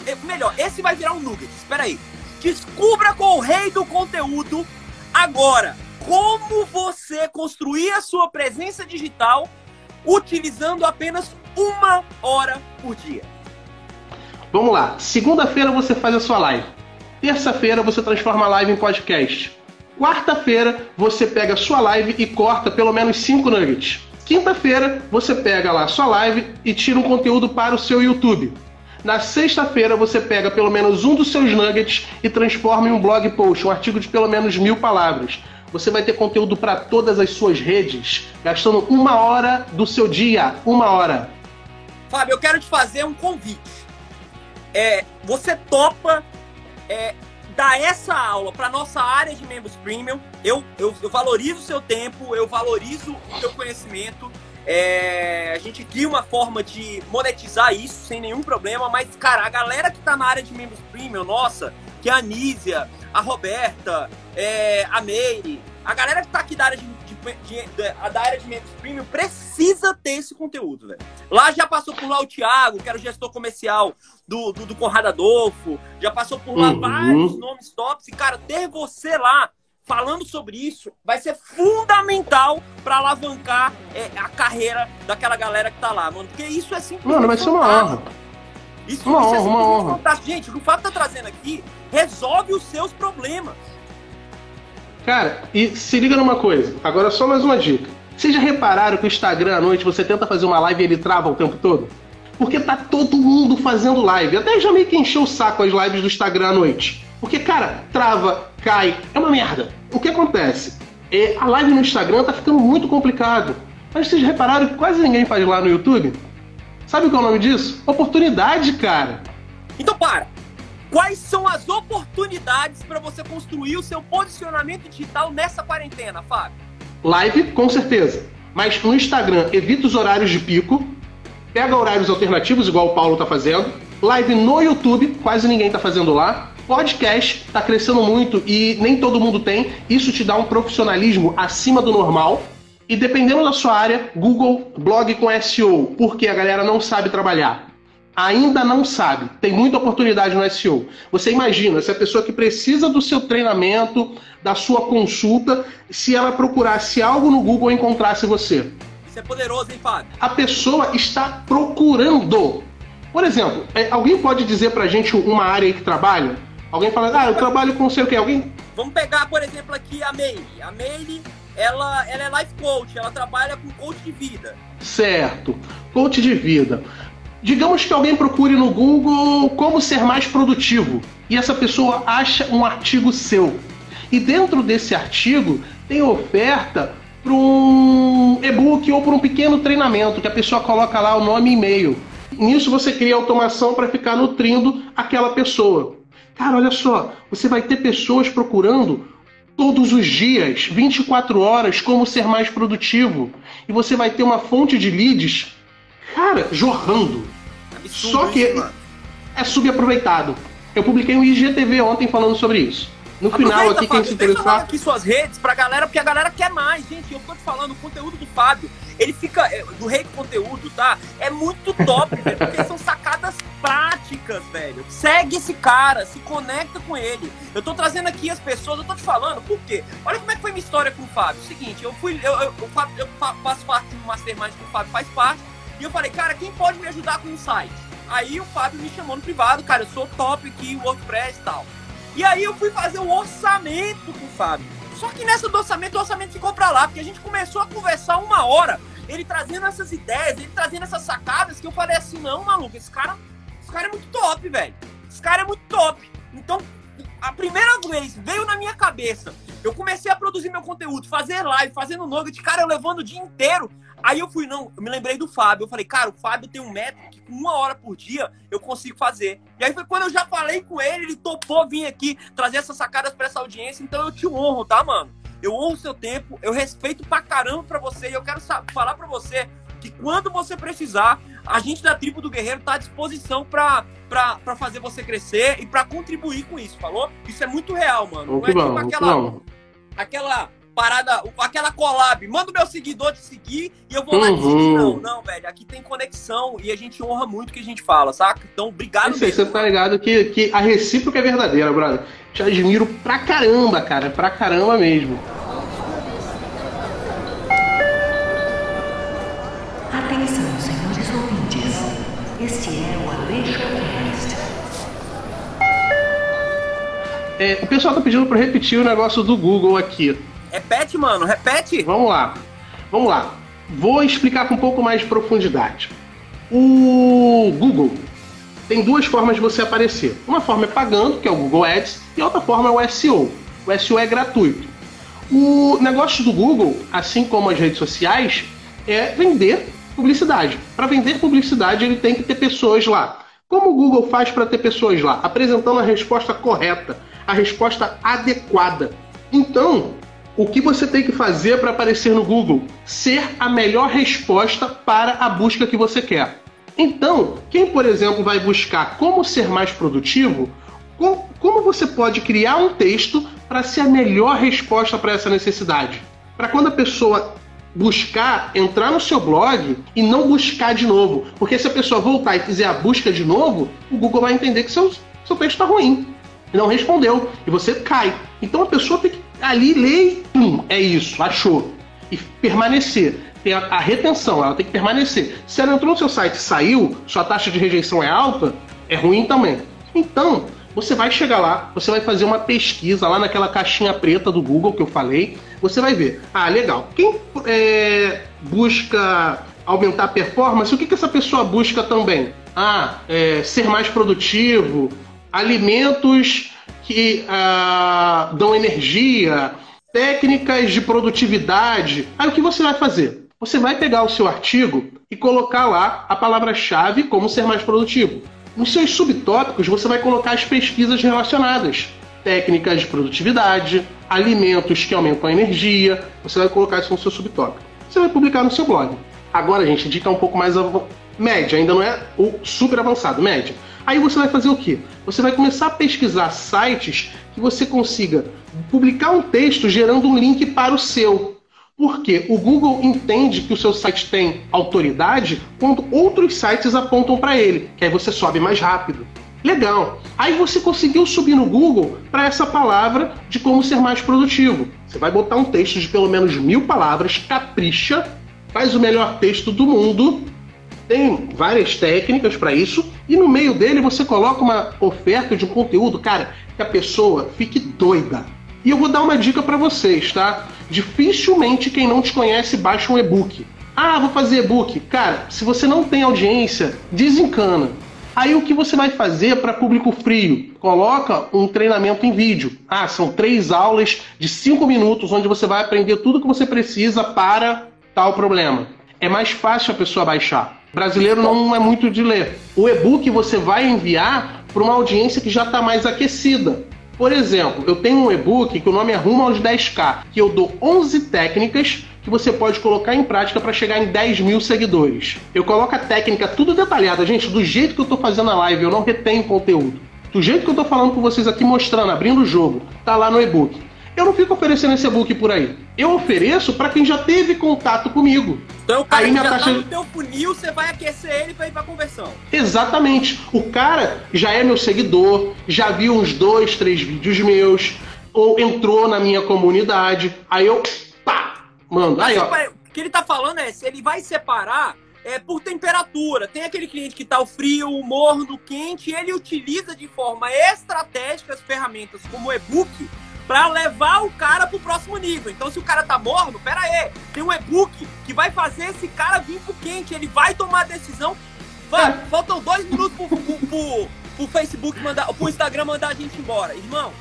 É, Melhor, esse vai virar um nugget. Espera aí. Descubra com o rei do conteúdo agora como você construir a sua presença digital utilizando apenas uma hora por dia. Vamos lá. Segunda-feira você faz a sua live. Terça-feira você transforma a live em podcast. Quarta-feira você pega a sua live e corta pelo menos 5 nuggets. Quinta-feira você pega lá a sua live e tira um conteúdo para o seu YouTube. Na sexta-feira você pega pelo menos um dos seus nuggets e transforma em um blog post, um artigo de pelo menos mil palavras. Você vai ter conteúdo para todas as suas redes, gastando uma hora do seu dia. Uma hora. Fábio, eu quero te fazer um convite. É, você topa é, dar essa aula para nossa área de membros premium. Eu, eu, eu valorizo o seu tempo, eu valorizo o seu conhecimento. É, a gente cria uma forma de monetizar isso sem nenhum problema, mas, cara, a galera que tá na área de membros premium, nossa, que é a Nízia, a Roberta, é, a Meire, a galera que tá aqui da área de, de, de, de, da área de membros premium precisa ter esse conteúdo, velho. Lá já passou por lá o Thiago, que era o gestor comercial do, do, do Conrado Adolfo, já passou por lá Uhum. vários nomes tops, e, cara, ter você lá falando sobre isso vai ser fundamental para alavancar é, a carreira daquela galera que tá lá, mano. Porque isso é simplesmente. Mano, vai ser uma fantástico. honra. Isso, Uma isso é honra, uma simplesmente honra. Gente, o que o Fábio tá trazendo aqui resolve os seus problemas. Cara, e se liga numa coisa. Agora só mais uma dica. Vocês já repararam que o Instagram à noite você tenta fazer uma live e ele trava o tempo todo? Porque tá todo mundo fazendo live. Até já meio que encheu o saco as lives do Instagram à noite. Porque, cara, trava, cai, é uma merda. O que acontece? É, a live no Instagram tá ficando muito complicado. Mas vocês repararam que quase ninguém faz lá no YouTube? Sabe qual é o nome disso? Oportunidade, cara. Então, para. Quais são as oportunidades para você construir o seu posicionamento digital nessa quarentena, Fábio? Live, com certeza. Mas no Instagram, evita os horários de pico. Pega horários alternativos, igual o Paulo tá fazendo. Live no YouTube, quase ninguém tá fazendo lá. Podcast tá crescendo muito e nem todo mundo tem. Isso te dá um profissionalismo acima do normal. E dependendo da sua área, Google blog com SEO, porque a galera não sabe trabalhar. Ainda não sabe. Tem muita oportunidade no SEO. Você imagina, se a pessoa que precisa do seu treinamento, da sua consulta, se ela procurasse algo no Google e encontrasse você. Isso é poderoso, hein, Fábio? A pessoa está procurando. Por exemplo, é, alguém pode dizer pra gente uma área aí que trabalha? Alguém fala, ah, eu trabalho com sei o quê. Alguém. Vamos pegar, por exemplo, aqui a Meire. A Meire, ela, ela é life coach, ela trabalha com coach de vida. Certo. Coach de vida. Digamos que alguém procure no Google como ser mais produtivo e essa pessoa acha um artigo seu. E dentro desse artigo tem oferta para um e-book ou para um pequeno treinamento que a pessoa coloca lá o nome e e-mail. Nisso você cria automação para ficar nutrindo aquela pessoa. Cara, olha só, você vai ter pessoas procurando todos os dias, 24 horas, como ser mais produtivo. E você vai ter uma fonte de leads, cara, jorrando. Absurdo Só que isso, mano. é subaproveitado. Eu publiquei um IGTV ontem falando sobre isso. No final, Aproveita, aqui, quem Fábio, se eu falar interessar. aqui suas redes pra galera, porque a galera quer mais, gente. Eu tô te falando, o conteúdo do Fábio, ele fica. é, Do rei do conteúdo, tá? É muito top, velho. Porque são sacadas práticas, velho. Segue esse cara, se conecta com ele. Eu tô trazendo aqui as pessoas, eu tô te falando, por quê? Olha como é que foi minha história com o Fábio. Seguinte, eu fui. Eu, eu, eu, eu fa- faço parte do Mastermind que o Fábio faz parte. E eu falei, cara, quem pode me ajudar com um site? Aí o Fábio me chamou no privado, cara, eu sou top aqui, WordPress e tal. E aí eu fui fazer o orçamento com o Fábio. Só que nessa do orçamento, o orçamento ficou pra lá, porque a gente começou a conversar uma hora, ele trazendo essas ideias, ele trazendo essas sacadas, que eu falei assim, não, maluco, esse cara, esse cara é muito top, velho. Esse cara é muito top. Então, a primeira vez veio na minha cabeça, eu comecei a produzir meu conteúdo, fazer live, fazendo nugget, cara, eu levando o dia inteiro. Aí eu fui, não, eu me lembrei do Fábio. Eu falei, cara, o Fábio tem um método que com uma hora por dia eu consigo fazer. E aí foi quando eu já falei com ele, ele topou vir aqui trazer essas sacadas pra essa audiência. Então eu te honro, tá, mano? Eu honro o seu tempo, eu respeito pra caramba pra você e eu quero falar pra você que quando você precisar, a gente da tribo do Guerreiro tá à disposição pra, pra, pra fazer você crescer e pra contribuir com isso, falou? Isso é muito real, mano. Não é tipo que aquela, aquela parada, aquela collab, manda o meu seguidor te seguir e eu vou lá te Uhum. seguir. Não, não, velho. Aqui tem conexão e a gente honra muito o que a gente fala, saca? Então, obrigado Isso mesmo. você tá ligado que, que a recíproca é verdadeira, brother. Te admiro pra caramba, cara. Pra caramba mesmo. Atenção, senhores ouvintes. Este é o Aleixo Cast. É, o pessoal tá pedindo pra eu repetir o negócio do Google aqui. Repete, mano, repete. Vamos lá. Vamos lá. Vou explicar com um pouco mais de profundidade. O Google tem duas formas de você aparecer. Uma forma é pagando, que é o Google Ads, e outra forma é o SEO. O SEO é gratuito. O negócio do Google, assim como as redes sociais, é vender publicidade. Para vender publicidade, ele tem que ter pessoas lá. Como o Google faz para ter pessoas lá? Apresentando a resposta correta, a resposta adequada. Então, o que você tem que fazer para aparecer no Google? Ser a melhor resposta para a busca que você quer. Então, quem, por exemplo, vai buscar como ser mais produtivo, como você pode criar um texto para ser a melhor resposta para essa necessidade? Para quando a pessoa buscar, entrar no seu blog e não buscar de novo. Porque se a pessoa voltar e fizer a busca de novo, o Google vai entender que seu, seu texto está ruim. Não respondeu. E você cai. Então a pessoa tem que ali ler e pum, é isso, achou. E permanecer. Tem a, a, retenção, ela tem que permanecer. Se ela entrou no seu site e saiu, sua taxa de rejeição é alta, é ruim também. Então, você vai chegar lá, você vai fazer uma pesquisa lá naquela caixinha preta do Google que eu falei. Você vai ver, ah, legal. Quem é, busca aumentar a performance, o que, que essa pessoa busca também? Ah, é, ser mais produtivo, alimentos que ah, dão energia, técnicas de produtividade. Aí o que você vai fazer? Você vai pegar o seu artigo e colocar lá a palavra-chave como ser mais produtivo. Nos seus subtópicos, você vai colocar as pesquisas relacionadas. Técnicas de produtividade, alimentos que aumentam a energia. Você vai colocar isso no seu subtópico. Você vai publicar no seu blog. Agora, gente, dica um pouco mais média, ainda não é o super avançado, média. Aí você vai fazer o quê? Você vai começar a pesquisar sites que você consiga publicar um texto gerando um link para o seu. Porque o Google entende que o seu site tem autoridade quando outros sites apontam para ele, que aí você sobe mais rápido. Legal. Aí você conseguiu subir no Google para essa palavra de como ser mais produtivo. Você vai botar um texto de pelo menos mil palavras, capricha, faz o melhor texto do mundo. Tem várias técnicas para isso. E no meio dele você coloca uma oferta de um conteúdo, cara, que a pessoa fique doida. E eu vou dar uma dica para vocês, tá? Dificilmente quem não te conhece baixa um e-book. Ah, vou fazer e-book. Cara, se você não tem audiência, desencana. Aí o que você vai fazer para público frio? Coloca um treinamento em vídeo. Ah, são três aulas de cinco minutos onde você vai aprender tudo que você precisa para tal problema. É mais fácil a pessoa baixar. Brasileiro não é muito de ler. O e-book você vai enviar para uma audiência que já está mais aquecida. Por exemplo, eu tenho um e-book que o nome é Rumo aos 10K, que eu dou 11 técnicas que você pode colocar em prática para chegar em 10 mil seguidores. Eu coloco a técnica tudo detalhada, gente, do jeito que eu estou fazendo a live, eu não retenho conteúdo. Do jeito que eu estou falando com vocês aqui, mostrando, abrindo o jogo, tá lá no e-book. Eu não fico oferecendo esse e-book por aí. Eu ofereço para quem já teve contato comigo. Então o cara aí minha já taxa... tá no teu funil, você vai aquecer ele para ir pra conversão. Exatamente. O cara já é meu seguidor, já viu uns dois, três vídeos meus, ou entrou na minha comunidade. Aí eu, pá, mando. Aí, ó. O que ele tá falando é, se ele vai separar é, por temperatura. Tem aquele cliente que tá o frio, o morno, quente, ele utiliza de forma estratégica as ferramentas como o e-book para levar o cara pro próximo nível. Então, se o cara tá morno, pera aí, tem um e-book que vai fazer esse cara vir pro quente, ele vai tomar a decisão. Vai, É. faltam dois minutos pro, pro, pro, pro Facebook mandar, pro Instagram mandar a gente embora. Irmão,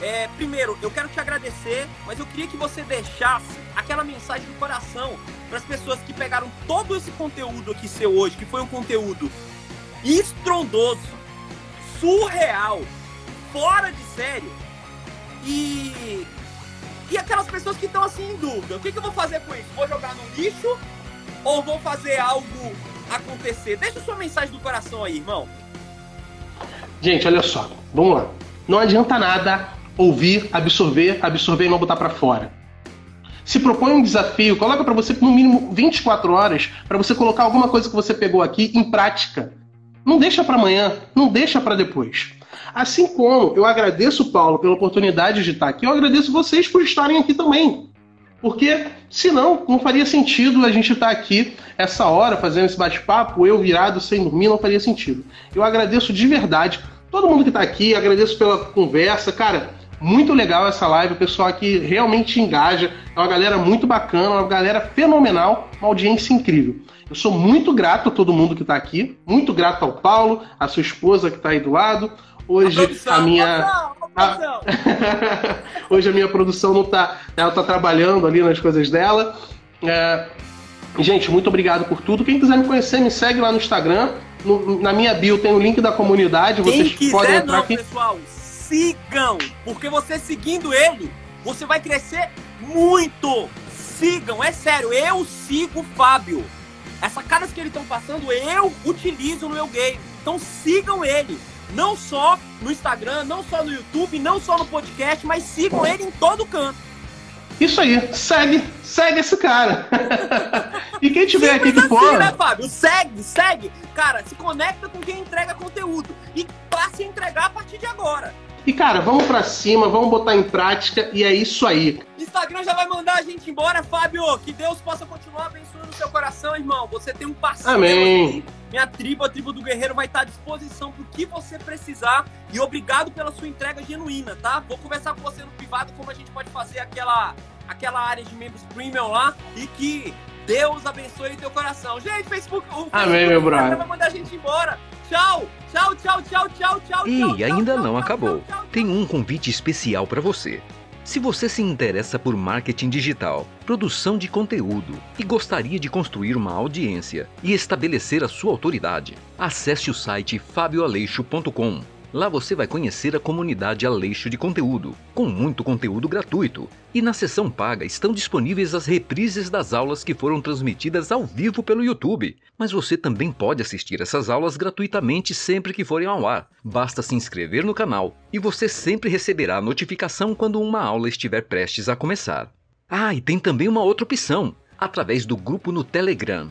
é, primeiro, eu quero te agradecer, mas eu queria que você deixasse aquela mensagem do coração para as pessoas que pegaram todo esse conteúdo aqui seu hoje, que foi um conteúdo estrondoso, surreal, fora de série, e e aquelas pessoas que estão assim em dúvida, o que, que eu vou fazer com isso? Vou jogar no lixo ou vou fazer algo acontecer? Deixa sua mensagem do coração aí, irmão. Gente, olha só. Vamos lá. Não adianta nada ouvir, absorver, absorver e não botar pra fora. Se propõe um desafio, coloca pra você no mínimo 24 horas para você colocar alguma coisa que você pegou aqui em prática. Não deixa pra amanhã, não deixa pra depois. Assim como eu agradeço, Paulo, pela oportunidade de estar aqui, eu agradeço vocês por estarem aqui também. Porque senão não faria sentido a gente estar aqui essa hora fazendo esse bate-papo, eu virado sem dormir, não faria sentido. Eu agradeço de verdade todo mundo que está aqui, agradeço pela conversa, cara. Muito legal essa live, o pessoal aqui realmente engaja, é uma galera muito bacana, uma galera fenomenal, uma audiência incrível. Eu sou muito grato a todo mundo que está aqui, muito grato ao Paulo, a sua esposa que está aí do lado. Hoje produção, a minha. produção, produção. Hoje a minha produção não tá. Ela tá trabalhando ali nas coisas dela. É, Gente, muito obrigado por tudo. Quem quiser me conhecer, me segue lá no Instagram. No- na minha bio tem o link da comunidade. Quem Vocês podem quiser entrar não, aqui. pessoal, sigam, porque você seguindo ele, você vai crescer muito. Sigam, é sério, eu sigo o Fábio. Essas caras que eles estão passando, eu utilizo no meu game. Então sigam ele. Não só no Instagram, não só no YouTube, não só no podcast, mas sigam ele em todo canto. Isso aí, segue, segue esse cara. e quem tiver aqui que assim, pô. né, Fábio? Segue, segue. Cara, se conecta com quem entrega conteúdo. E passe a entregar a partir de agora. E cara, vamos pra cima, vamos botar em prática e é isso aí. Instagram já vai mandar a gente embora, Fábio. Que Deus possa continuar abençoando o seu coração, irmão. Você tem um parceiro Amém. aqui. Minha tribo, a tribo do guerreiro, vai estar à disposição pro que você precisar. E obrigado pela sua entrega genuína, tá? Vou conversar com você no privado como a gente pode fazer aquela, aquela área de membros premium lá. E que Deus abençoe teu coração. Gente, Facebook, o Amém, Facebook, meu o brother. vai mandar a gente embora. Tchau, tchau, tchau, tchau, tchau, tchau. E tchau, ainda tchau, não tchau, acabou. tchau, tchau, Tem um convite especial para você. Se você se interessa por marketing digital, produção de conteúdo e gostaria de construir uma audiência e estabelecer a sua autoridade, acesse o site fabioaleixo.com. Lá você vai conhecer a comunidade Aleixo de Conteúdo, com muito conteúdo gratuito. E na seção paga estão disponíveis as reprises das aulas que foram transmitidas ao vivo pelo YouTube. Mas você também pode assistir essas aulas gratuitamente sempre que forem ao ar. Basta se inscrever no canal e você sempre receberá a notificação quando uma aula estiver prestes a começar. Ah, e tem também uma outra opção, através do grupo no Telegram.